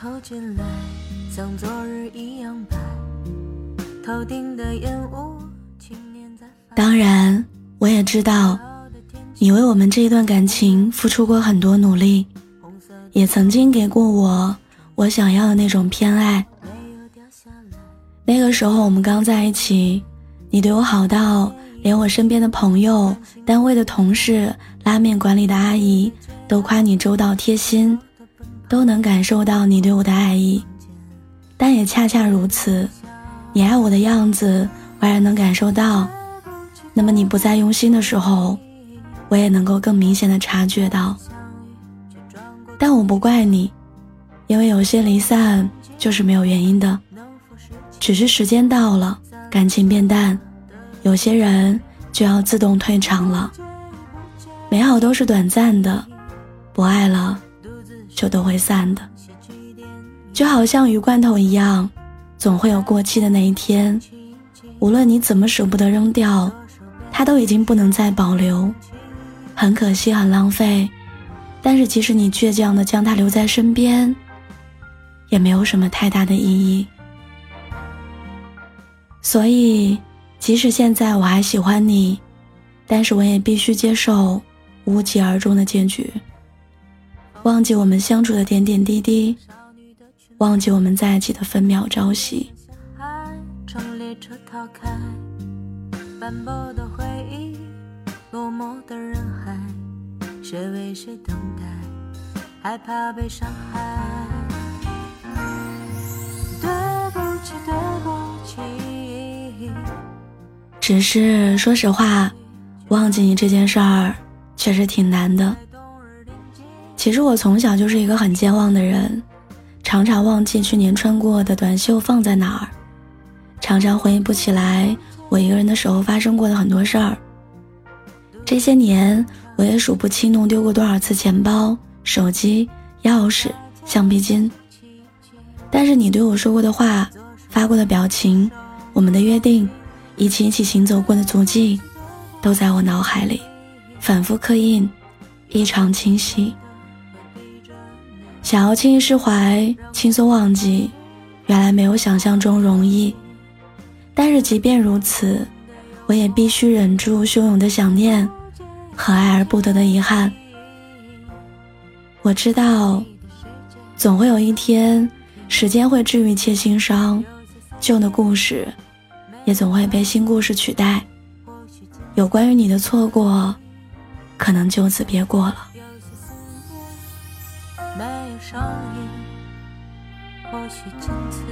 透进来，像昨日一样白。头顶的烟雾，当然，我也知道，你为我们这一段感情付出过很多努力，也曾经给过我我想要的那种偏爱。那个时候我们刚在一起，你对我好到连我身边的朋友、单位的同事、拉面馆里的阿姨都夸你周到贴心，都能感受到你对我的爱意。但也恰恰如此，你爱我的样子，我也能感受到。那么你不再用心的时候，我也能够更明显的察觉到。但我不怪你，因为有些离散就是没有原因的，只是时间到了，感情变淡，有些人就要自动退场了。美好都是短暂的，不爱了就都会散的。就好像鱼罐头一样，总会有过期的那一天，无论你怎么舍不得扔掉。它都已经不能再保留，很可惜，很浪费。但是即使你倔强的将它留在身边，也没有什么太大的意义。所以，即使现在我还喜欢你，但是我也必须接受无疾而终的结局。忘记我们相处的点点滴滴，忘记我们在一起的分秒朝夕。谁为谁等待，害怕被伤害。对不起，对不起。只是说实话，忘记你这件事儿确实挺难的。其实我从小就是一个很健忘的人，常常忘记去年穿过的短袖放在哪儿，常常回忆不起来。我一个人的时候发生过的很多事儿，这些年我也数不清弄丢过多少次钱包、手机、钥匙、橡皮筋。但是你对我说过的话、发过的表情、我们的约定、一起一起行走过的足迹，都在我脑海里反复刻印，异常清晰。想要轻易释怀、轻松忘记，原来没有想象中容易。但是即便如此，我也必须忍住汹涌的想念和爱而不得的遗憾。我知道，总会有一天，时间会治愈一切心伤，旧的故事也总会被新故事取代。有关于你的错过，可能就此别过了。没有声音或许从此